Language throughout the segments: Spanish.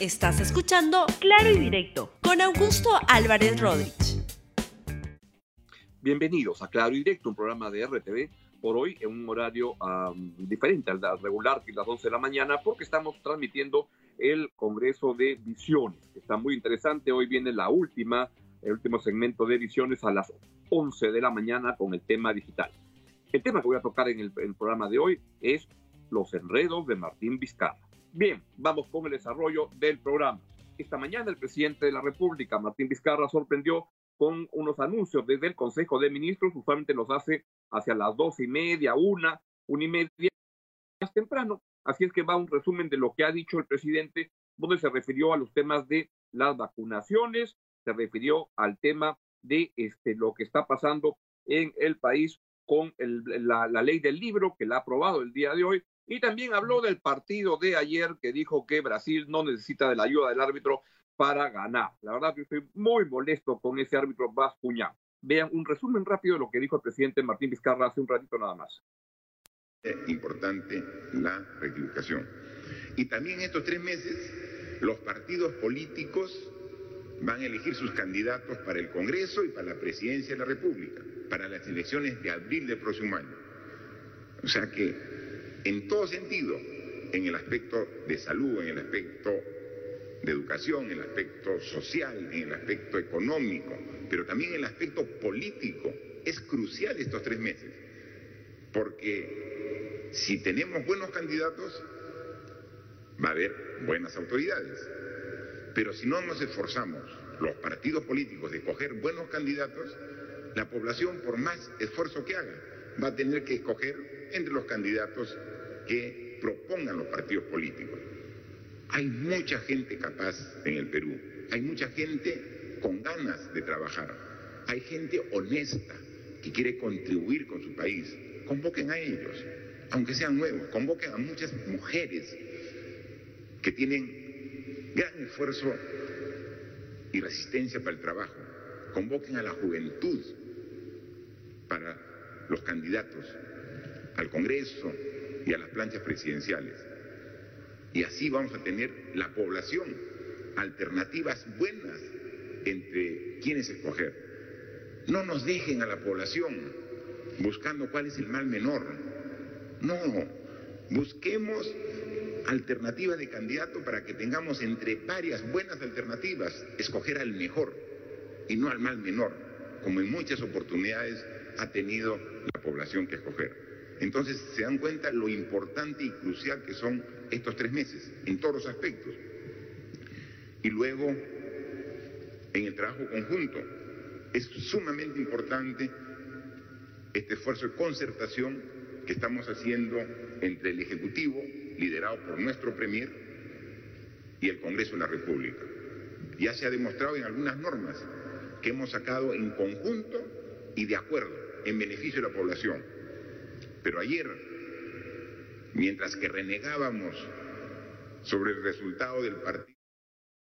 Estás escuchando Claro y Directo con Augusto Álvarez Rodríguez. Bienvenidos a Claro y Directo, un programa de RTV por hoy en un horario diferente al, regular, que es las 11 de la mañana, porque estamos transmitiendo el Congreso de Visiones, que está muy interesante. Hoy viene la última, el último segmento de Visiones a las 11 de la mañana con el tema digital. El tema que voy a tocar en el programa de hoy es los enredos de Martín Vizcarra. Bien, vamos con el desarrollo del programa. Esta mañana el presidente de la República, Martín Vizcarra, sorprendió con unos anuncios desde el Consejo de Ministros, usualmente los hace hacia las dos y media, una, una y media, más temprano. Así es que va un resumen de lo que ha dicho el presidente, donde se refirió a los temas de las vacunaciones, se refirió al tema de este, lo que está pasando en el país con la, la ley del libro que la ha aprobado el día de hoy y también habló del partido de ayer que dijo que Brasil no necesita de la ayuda del árbitro para ganar. La verdad que estoy muy molesto con ese árbitro Vascuña. Vean un resumen rápido de lo que dijo el presidente Martín Vizcarra hace un ratito nada más. Es importante la rectificación. Y también estos tres meses los partidos políticos van a elegir sus candidatos para el Congreso y para la presidencia de la República, para las elecciones de abril del próximo año. O sea que en todo sentido, en el aspecto de salud, en el aspecto de educación, en el aspecto social, en el aspecto económico, pero también en el aspecto político. Es crucial estos tres meses, porque si tenemos buenos candidatos, va a haber buenas autoridades. Pero si no nos esforzamos, los partidos políticos, de escoger buenos candidatos, la población, por más esfuerzo que haga, va a tener que escoger entre los candidatos que propongan los partidos políticos. Hay mucha gente capaz en el Perú, hay mucha gente con ganas de trabajar, hay gente honesta que quiere contribuir con su país. Convoquen a ellos, aunque sean nuevos, convoquen a muchas mujeres que tienen gran esfuerzo y resistencia para el trabajo. Convoquen a la juventud para los candidatos al Congreso y a las planchas presidenciales. Y así vamos a tener la población, alternativas buenas entre quienes escoger. No nos dejen a la población buscando cuál es el mal menor. No, busquemos alternativas de candidato para que tengamos entre varias buenas alternativas, escoger al mejor y no al mal menor, como en muchas oportunidades ha tenido la población que escoger. Entonces se dan cuenta lo importante y crucial que son estos tres meses, en todos los aspectos. Y luego, en el trabajo conjunto, es sumamente importante este esfuerzo de concertación que estamos haciendo entre el Ejecutivo, liderado por nuestro Premier, y el Congreso de la República. Ya se ha demostrado en algunas normas que hemos sacado en conjunto y de acuerdo, en beneficio de la población pero ayer, mientras que renegábamos sobre el resultado del partido.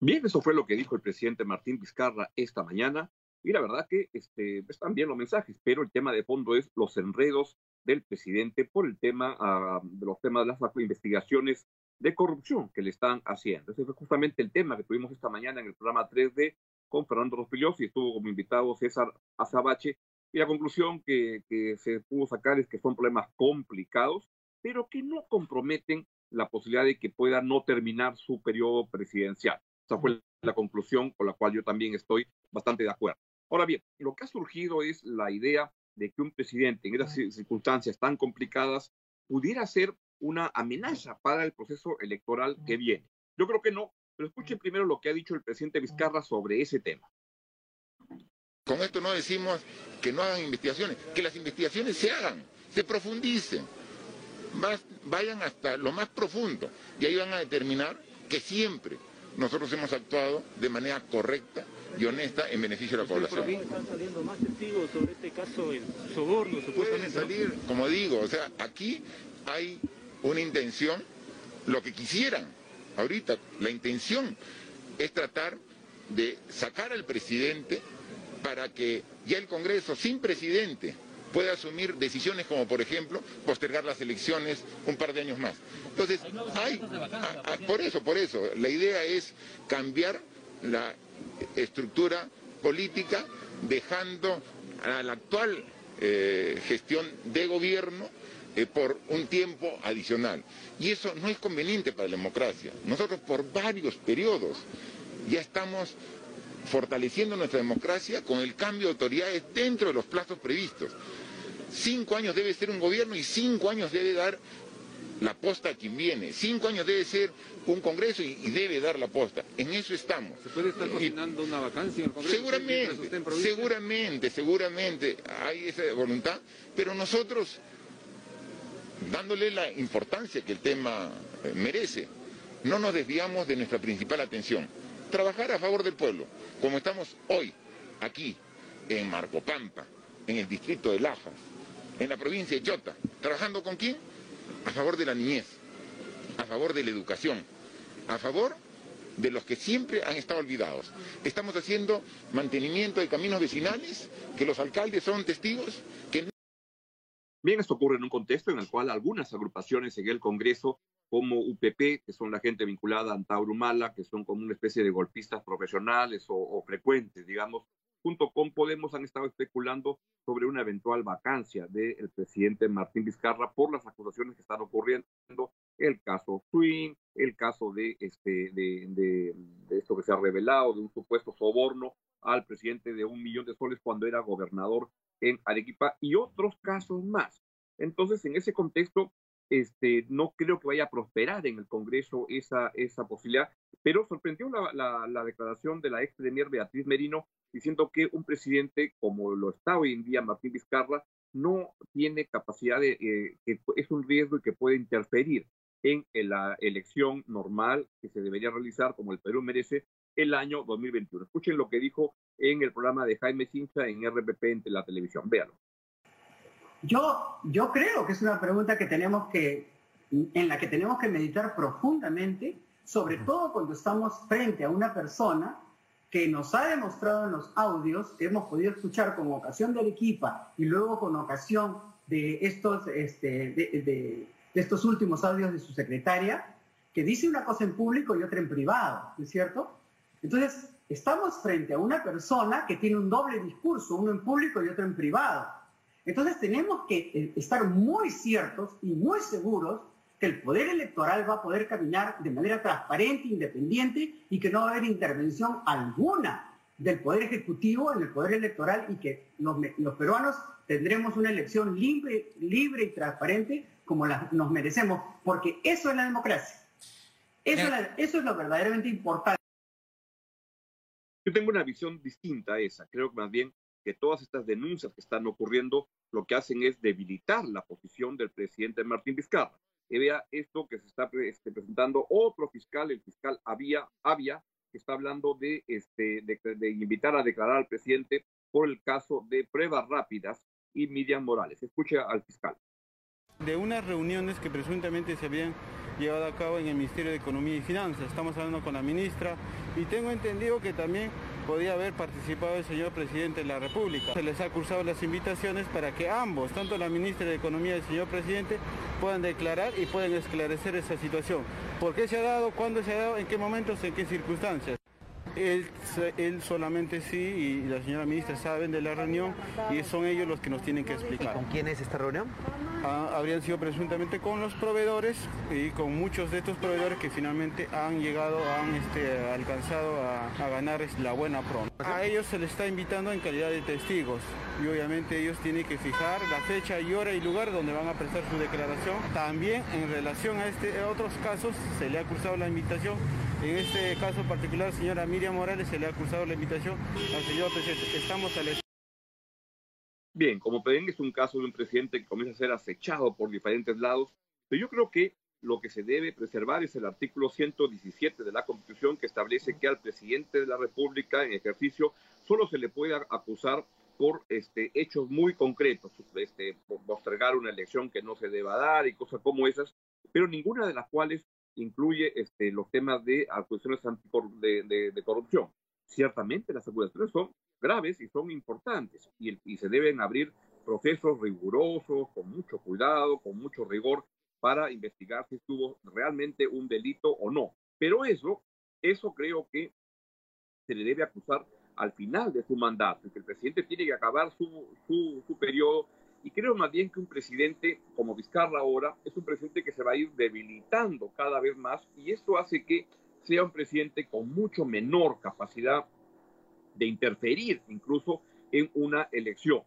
Bien, eso fue lo que dijo el presidente Martín Vizcarra esta mañana. Y la verdad que este, están bien los mensajes, pero el tema de fondo es los enredos del presidente por el tema ah, de los temas de las investigaciones de corrupción que le están haciendo. Ese fue justamente el tema que tuvimos esta mañana en el programa 3D con Fernando Rospillos y estuvo como invitado César Azabache y la conclusión que, se pudo sacar es que son problemas complicados, pero que no comprometen la posibilidad de que pueda no terminar su periodo presidencial. Esa fue la conclusión con la cual yo también estoy bastante de acuerdo. Ahora bien, lo que ha surgido es la idea de que un presidente en esas circunstancias tan complicadas pudiera ser una amenaza para el proceso electoral que viene. Yo creo que no, pero escuchen primero lo que ha dicho el presidente Vizcarra sobre ese tema. Con esto no decimos que no hagan investigaciones, que las investigaciones se hagan, se profundicen, vayan hasta lo más profundo y ahí van a determinar que siempre nosotros hemos actuado de manera correcta y honesta en beneficio de la población. están saliendo más testigos sobre este caso del soborno, Pueden salir, como digo, o sea, aquí hay una intención, lo que quisieran ahorita, la intención es tratar de sacar al presidente para que ya el Congreso, sin presidente, puede asumir decisiones como, por ejemplo, postergar las elecciones un par de años más. Entonces, hay, por eso, por eso, la idea es cambiar la estructura política dejando a la actual eh, gestión de gobierno eh, por un tiempo adicional. Y eso no es conveniente para la democracia. Nosotros por varios periodos ya estamos fortaleciendo nuestra democracia con el cambio de autoridades dentro de los plazos previstos. Cinco años debe ser un gobierno y cinco años debe dar la posta a quien viene. Cinco años debe ser un Congreso y, debe dar la posta. En eso estamos. ¿Se puede estar cocinando una vacancia en el Congreso? Seguramente, seguramente, seguramente hay esa voluntad, pero nosotros, dándole la importancia que el tema eh, merece, no nos desviamos de nuestra principal atención. Trabajar a favor del pueblo, como estamos hoy, aquí, en Marcopampa, en el distrito de Lajas, en la provincia de Chota. ¿Trabajando con quién? A favor de la niñez, a favor de la educación, a favor de los que siempre han estado olvidados. Estamos haciendo mantenimiento de caminos vecinales, que los alcaldes son testigos, que Bien, esto ocurre en un contexto en el cual algunas agrupaciones en el Congreso, como UPP, que son la gente vinculada a Antaurumala, que son como una especie de golpistas profesionales o frecuentes, digamos, junto con Podemos han estado especulando sobre una eventual vacancia del presidente Martín Vizcarra por las acusaciones que están ocurriendo, el caso Swing, el caso de, este, de, esto que se ha revelado, de un supuesto soborno al presidente de un millón de soles cuando era gobernador en Arequipa y otros casos más. Entonces, en ese contexto, este, no creo que vaya a prosperar en el Congreso esa, esa posibilidad, pero sorprendió la, la declaración de la ex premier Beatriz Merino diciendo que un presidente como lo está hoy en día Martín Vizcarra no tiene capacidad de, eh, que es un riesgo y que puede interferir en la elección normal que se debería realizar como el Perú merece el año 2021. Escuchen lo que dijo en el programa de Jaime Cincha en RPP en la televisión. Véanlo. Yo, yo creo que es una pregunta que tenemos que, en la que tenemos que meditar profundamente, sobre todo cuando estamos frente a una persona que nos ha demostrado en los audios que hemos podido escuchar con ocasión de Arequipa y luego con ocasión de estos, este, de, estos últimos audios de su secretaria, que dice una cosa en público y otra en privado, ¿no es cierto? Entonces, estamos frente a una persona que tiene un doble discurso, uno en público y otro en privado. Entonces, tenemos que eh, estar muy ciertos y muy seguros que el poder electoral va a poder caminar de manera transparente, independiente y que no va a haber intervención alguna del poder ejecutivo en el poder electoral y que los, peruanos tendremos una elección libre, libre y transparente como la, nos merecemos, porque eso es la democracia. Eso, es, eso es lo verdaderamente importante. Yo tengo una visión distinta a esa. Creo que más bien que todas estas denuncias que están ocurriendo lo que hacen es debilitar la posición del presidente Martín Vizcarra que vea esto que se está este, presentando otro fiscal, el fiscal Avia, Avia que está hablando de, este, de, invitar a declarar al presidente por el caso de pruebas rápidas y Miriam Morales. Escuche al fiscal. De unas reuniones que presuntamente se habían llevado a cabo en el Ministerio de Economía y Finanzas. Estamos hablando con la ministra y tengo entendido que también podía haber participado el señor presidente de la República. Se les ha cursado las invitaciones para que ambos, tanto la ministra de Economía y el señor presidente, puedan declarar y puedan esclarecer esa situación. ¿Por qué se ha dado? ¿Cuándo se ha dado? ¿En qué momentos? ¿En qué circunstancias? Él, él, solamente sí y la señora ministra saben de la reunión y son ellos los que nos tienen que explicar. ¿Con quién es esta reunión? Habrían sido presuntamente con los proveedores y con muchos de estos proveedores que finalmente han llegado, han este, alcanzado a, ganar la buena pronto. A ellos se les está invitando en calidad de testigos y obviamente ellos tienen que fijar la fecha y hora y lugar donde van a prestar su declaración. También en relación a, este, otros casos se le ha cruzado la invitación en este caso particular, señora Miriam Morales, se le ha cruzado la invitación al señor presidente. Estamos al Bien, como ven, es un caso de un presidente que comienza a ser acechado por diferentes lados, pero yo creo que lo que se debe preservar es el artículo 117 de la Constitución que establece que al presidente de la República en ejercicio solo se le puede acusar por este, hechos muy concretos, este, por postergar una elección que no se deba dar y cosas como esas, pero ninguna de las cuales incluye este, los temas de acusaciones de, de, corrupción. Ciertamente las acusaciones son graves y son importantes y, y, se deben abrir procesos rigurosos, con mucho cuidado, con mucho rigor, para investigar si estuvo realmente un delito o no. Pero eso, eso creo que se le debe acusar al final de su mandato, que el presidente tiene que acabar su, su, su periodo. Y creo más bien que un presidente como Vizcarra ahora es un presidente que se va a ir debilitando cada vez más y esto hace que sea un presidente con mucho menor capacidad de interferir incluso en una elección.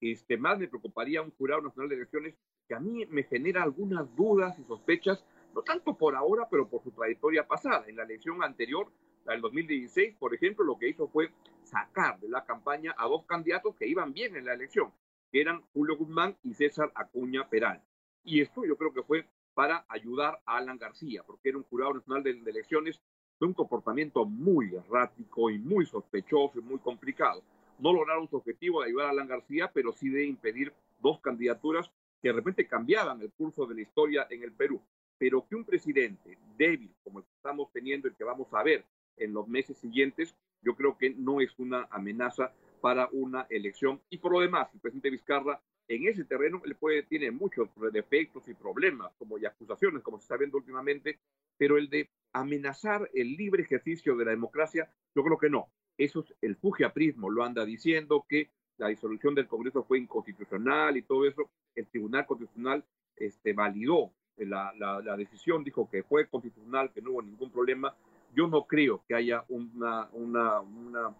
Este, más me preocuparía un jurado nacional de elecciones que a mí me genera algunas dudas y sospechas, no tanto por ahora, pero por su trayectoria pasada. En la elección anterior, la del 2016, por ejemplo, lo que hizo fue sacar de la campaña a dos candidatos que iban bien en la elección, que eran Julio Guzmán y César Acuña Peral. Y esto yo creo que fue para ayudar a Alan García, porque era un jurado nacional de, de elecciones de un comportamiento muy errático y muy sospechoso y muy complicado no lograron su objetivo de ayudar a Alan García, pero sí de impedir dos candidaturas que de repente cambiaban el curso de la historia en el Perú. Pero que un presidente débil como el que estamos teniendo y que vamos a ver en los meses siguientes, yo creo que no es una amenaza para una elección. Y por lo demás, el presidente Vizcarra en ese terreno él puede, tiene muchos defectos y problemas como, y acusaciones, como se está viendo últimamente, pero el de amenazar el libre ejercicio de la democracia, yo creo que no. Eso es el fujiaprismo, lo anda diciendo que la disolución del Congreso fue inconstitucional y todo eso. El Tribunal Constitucional este, validó la, la, decisión, dijo que fue constitucional, que no hubo ningún problema. Yo no creo que haya una, una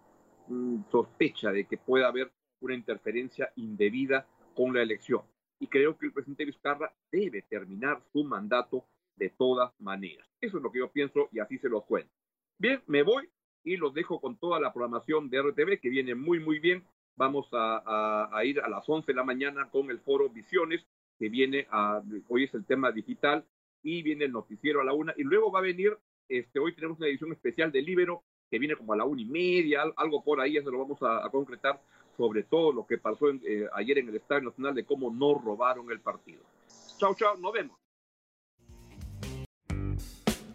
sospecha de que pueda haber una interferencia indebida con la elección. Y creo que el presidente Vizcarra debe terminar su mandato de todas maneras. Eso es lo que yo pienso y así se lo cuento. Bien, me voy y los dejo con toda la programación de RTV que viene muy, muy bien. Vamos a ir a las 11 de la mañana con el foro Visiones, que viene a, hoy es el tema digital y viene el noticiero a la una y luego va a venir, este, hoy tenemos una edición especial de Libero que viene como a la una y media, algo por ahí, eso lo vamos a, a concretar sobre todo lo que pasó en, eh, ayer en el Estadio Nacional de cómo no robaron el partido. Chao, chao, nos vemos.